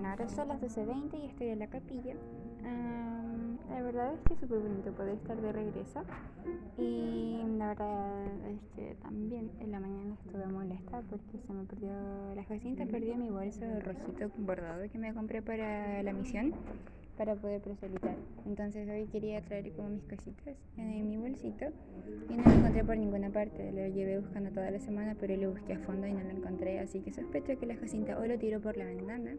Bueno, ahora son las 12.20 y estoy en la capilla. la verdad es que es súper bonito poder estar de regreso. Y la verdad es que también en la mañana estuve molesta porque se me perdió la Jacinta, perdió mi bolso rojito bordado que me compré para la misión para poder proselitar. Entonces hoy quería traer como mis cositas en mi bolsito y no lo encontré por ninguna parte. Lo llevé buscando toda la semana, pero lo busqué a fondo y no lo encontré. Así que sospecho que la Jacinta o lo tiró por la ventana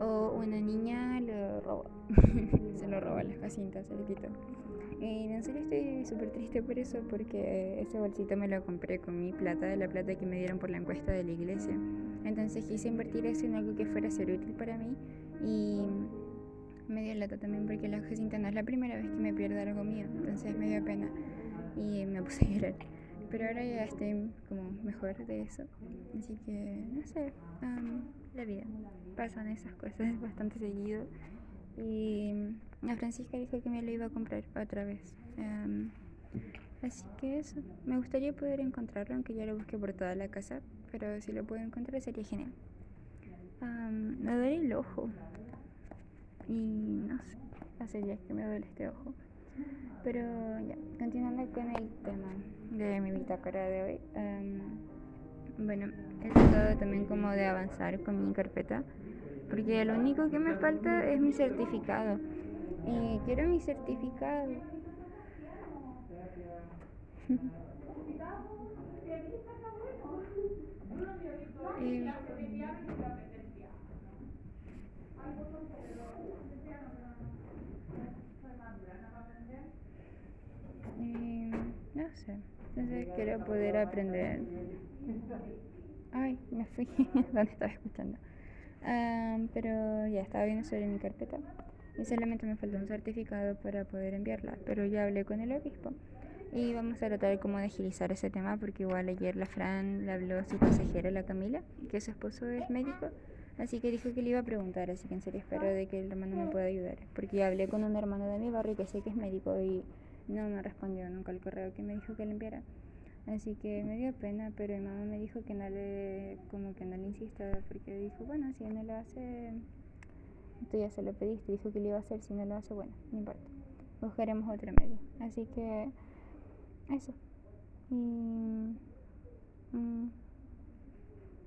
o una niña lo robó. se lo robó a la Jacinta, se lo quitó. Y en serio estoy súper triste por eso, porque ese bolsito me lo compré con mi plata, de la plata que me dieron por la encuesta de la iglesia. Entonces quise invertir eso en algo que fuera a ser útil para mí y me dio lata también porque la Jacinta no es la primera vez que me pierdo algo mío, entonces me dio pena y me puse a llorar. Pero ahora ya estoy como mejor de eso, así que no sé, la vida, pasan esas cosas bastante seguido y la Francisca dijo que me lo iba a comprar otra vez. así que eso, me gustaría poder encontrarlo, aunque ya lo busqué por toda la casa, pero si lo puedo encontrar sería genial. me duele el ojo, y no sé, hace días que me duele este ojo. Pero ya, continuando con el tema de mi bitácora de hoy. Em, bueno, he tratado también como de avanzar con mi carpeta. Porque lo único que me falta es mi certificado. Y quiero mi certificado. y, y no sé, entonces quiero poder aprender. Ay, me fui, ¿dónde estaba escuchando? pero ya estaba viendo sobre mi carpeta y solamente me falta un certificado para poder enviarla, pero ya hablé con el obispo y vamos a tratar como de agilizar ese tema porque igual ayer la Fran le habló a su consejera, la Camila, que su esposo es médico Así que dijo que le iba a preguntar, así que en serio espero de que el hermano me pueda ayudar. Porque hablé con un hermano de mi barrio que sé que es médico y no me respondió nunca el correo que me dijo que le enviara. Así que me dio pena, pero mi mamá me dijo que no le, como que no le insista, porque dijo, bueno, si no lo hace, tú ya se lo pediste, dijo que le iba a hacer, si no lo hace, bueno, no importa, buscaremos otro medio. Así que, eso. Y... Mm,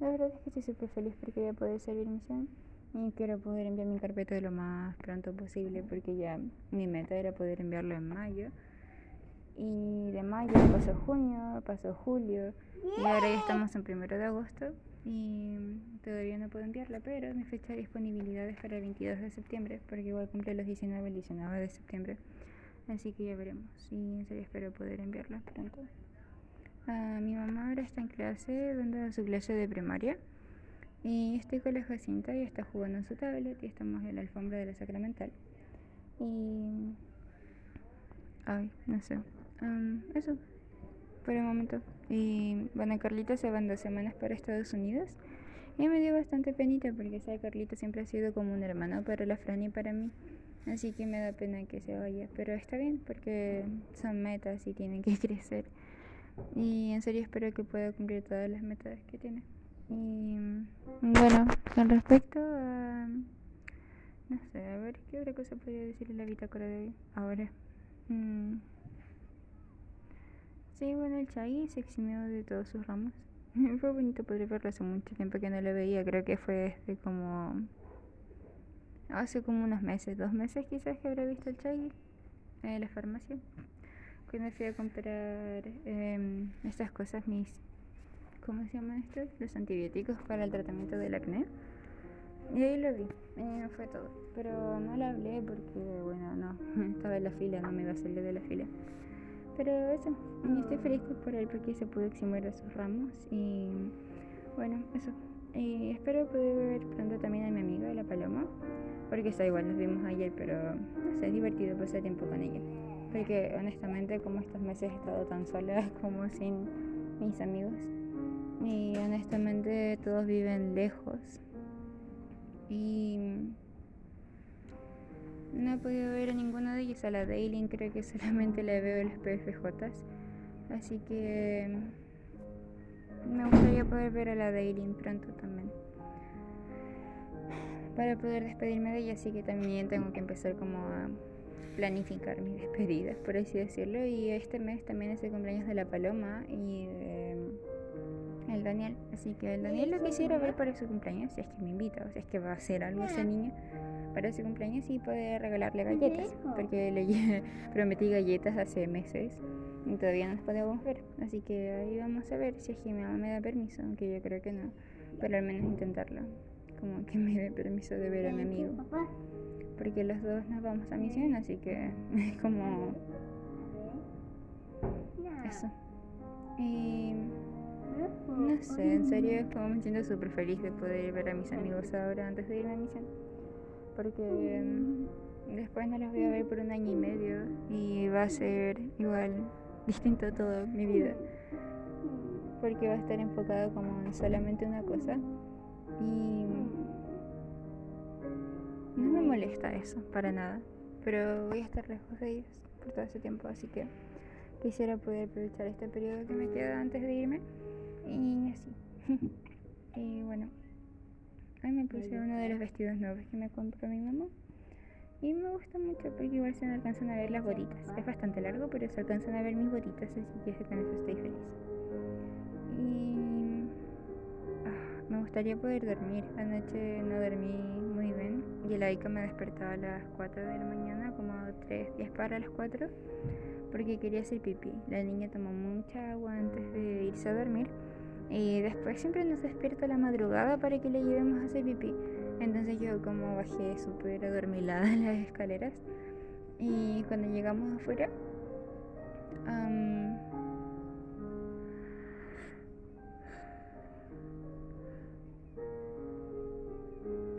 la verdad es que estoy súper feliz porque voy a poder servir misión y quiero poder enviar mi carpeta lo más pronto posible porque ya mi meta era poder enviarlo en mayo. Y de mayo pasó junio, pasó julio y ahora ya estamos en primero de agosto y todavía no puedo enviarla, pero mi fecha de disponibilidad es para el 22 de septiembre porque igual cumple los 19 el 19 de septiembre. Así que ya veremos y en serio espero poder enviarla pronto mi mamá ahora está en clase, dando su clase de primaria. Y estoy con la Jacinta y está jugando en su tablet y estamos en la alfombra de la Sacramental. Y. Ay, no sé. eso, por el momento. Y bueno, Carlita se van dos semanas para Estados Unidos. Y me dio bastante penita porque esa Carlita siempre ha sido como un hermano para la Fran y para mí. Así que me da pena que se vaya. Pero está bien porque son metas y tienen que crecer. Y en serio espero que pueda cumplir todas las metas que tiene. Y bueno, con respecto a... No sé, a ver, ¿qué otra cosa podría decir en la bitácora de hoy? Ahora. Mm. Sí, bueno, el Chagui se eximió de todos sus ramos. fue bonito poder verlo hace mucho tiempo que no lo veía. Creo que fue desde como... Hace como unos meses, dos meses quizás que habré visto el Chagui en la farmacia cuando fui a comprar em, estas cosas, mis, ¿cómo se llaman estos? Los antibióticos para el tratamiento del acné. Y ahí lo vi, y fue todo. Pero no le hablé porque, bueno, no, estaba en la fila, no me iba a salir de la fila. Pero eso, y estoy feliz por él porque se pudo eximir de sus ramos. Y bueno, eso. Y espero poder ver pronto también a mi amiga, la Paloma. Porque está igual, nos vimos ayer, pero no sé, es divertido pasar tiempo con ella porque honestamente como estos meses he estado tan sola como sin mis amigos. Y honestamente todos viven lejos. Y no he podido ver a ninguno de ellos a la Daily creo que solamente la veo en los PFJs así que me gustaría poder ver a la Daily pronto también. Para poder despedirme de ella, así que también tengo que empezar como a planificar mis despedidas, por así decirlo. Y este mes también es el cumpleaños de la Paloma y de el Daniel. Así que el Daniel lo quisiera ver para su cumpleaños, si es que me invita, o si es que va a hacer algo ese niño para su cumpleaños y poder regalarle galletas, porque le prometí galletas hace meses y todavía no las podemos ver. Así que ahí vamos a ver si es que mi mamá me da permiso, aunque yo creo que no, pero al menos intentarlo, como que me dé permiso de ver a mi amigo. Porque los dos nos vamos a misión, así que es como eso. Y no sé, en serio, como me siento súper feliz de poder ver a mis amigos ahora antes de irme a misión. Porque mm, después no los voy a ver por un año y medio y va a ser igual distinto todo mi vida. Porque va a estar enfocado como en solamente una cosa. Y no me molesta eso, para nada. Pero voy a estar lejos de ellos por todo ese tiempo, así que quisiera poder aprovechar este periodo que me queda antes de irme y así. y bueno, hoy me puse uno de los vestidos nuevos que me compró mi mamá. Y me gusta mucho porque igual se me alcanzan a ver las botitas. Es bastante largo, pero se alcanzan a ver mis botitas, así que con eso estoy feliz. Y ah, me gustaría poder dormir. Anoche no dormí Aika me despertaba a las 4 de la mañana, como 3, 10 para las 4 porque quería hacer pipí. La niña tomó mucha agua antes de irse a dormir y después siempre nos despierta la madrugada para que le llevemos a hacer pipí. Entonces yo como bajé súper adormilada las escaleras y cuando llegamos afuera...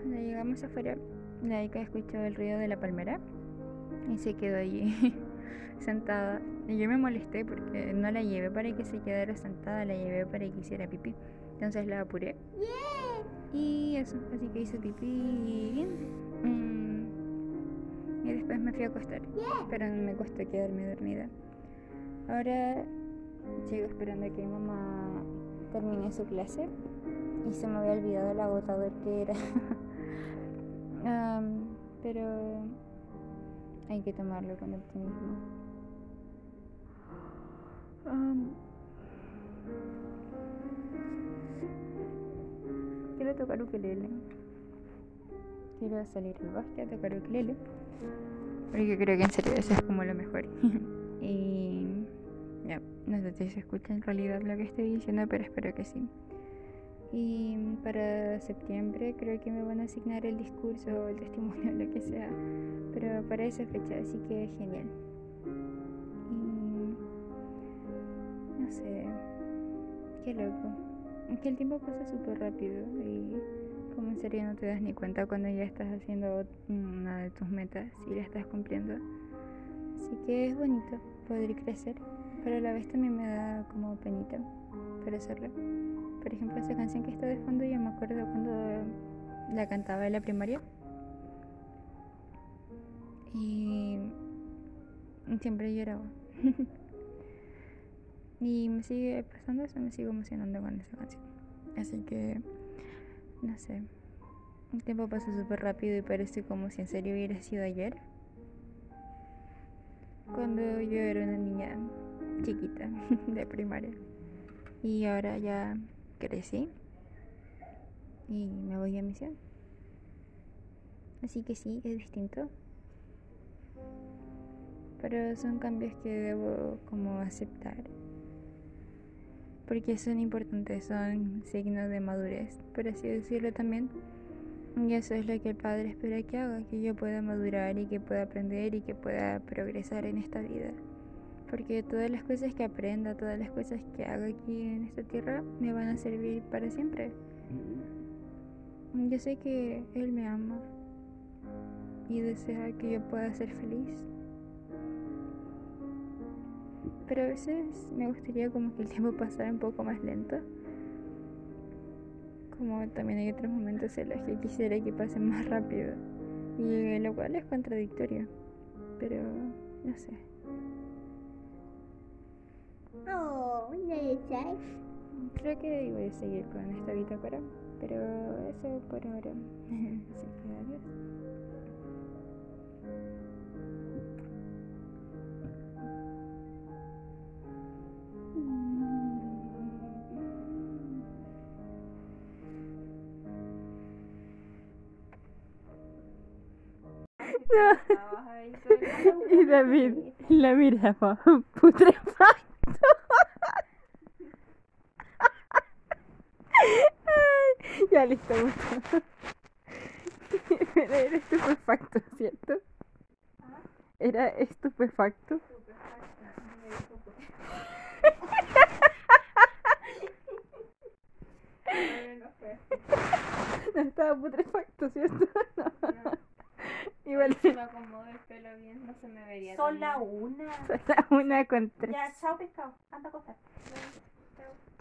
cuando llegamos afuera, la Ica escuchó el ruido de la palmera y se quedó allí sentada. Y yo me molesté porque no la llevé para que se quedara sentada, la llevé para que hiciera pipí. Entonces la apuré. Y eso, así que hice pipí bien. Mm. Y después me fui a acostar. Pero no me costó quedarme dormida. Ahora sigo esperando a que mi mamá termine su clase. Y se me había olvidado el agotador que era. pero hay que tomarlo con optimismo. quiero tocar ukelele. Quiero salir al bosque a tocar ukelele. Porque creo que en serio eso es como lo mejor. y ya, no sé si se escucha en realidad lo que estoy diciendo, pero espero que sí. Y para septiembre creo que me van a asignar el discurso o el testimonio, lo que sea. Pero para esa fecha, así que genial. no sé, qué loco. Que el tiempo pasa súper rápido y como en serio no te das ni cuenta cuando ya estás haciendo una de tus metas y la estás cumpliendo. Así que es bonito poder crecer, pero a la vez también me da como penita para hacerlo. Por ejemplo, esa canción que está de fondo, yo me acuerdo cuando la cantaba en la primaria. Y siempre lloraba. Y me sigue pasando eso, me sigo emocionando con esa canción. Así que, no sé. El tiempo pasa súper rápido y parece como si en serio hubiera sido ayer. Cuando yo era una niña chiquita de primaria. Y ahora ya crecí. Y me voy a misión. Así que sí, es distinto. Pero son cambios que debo como aceptar porque son importantes, son signos de madurez, por así decirlo también. Y eso es lo que el Padre espera que haga, que yo pueda madurar y que pueda aprender y que pueda progresar en esta vida. Porque todas las cosas que aprenda, todas las cosas que haga aquí en esta tierra, me van a servir para siempre. Yo sé que Él me ama y desea que yo pueda ser feliz pero a veces me gustaría como que el tiempo pasara un poco más lento. Como también hay otros momentos en los que quisiera que pasen más rápido. Y lo cual es contradictorio. Pero no sé. Oh, Creo que voy a seguir con esta bitácora, pero eso por ahora. Así que adiós. No. y David la miraba putrefacta. ya listo. Pero era estupefacto, ¿cierto? Era estupefacto. Pero no fue. No estaba putrefacto, ¿cierto? No. Igual Si me acomodo el pelo bien, no se me vería Son la una. era una con tres. Ya, chao pescado. Anda a acostar.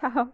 Chao.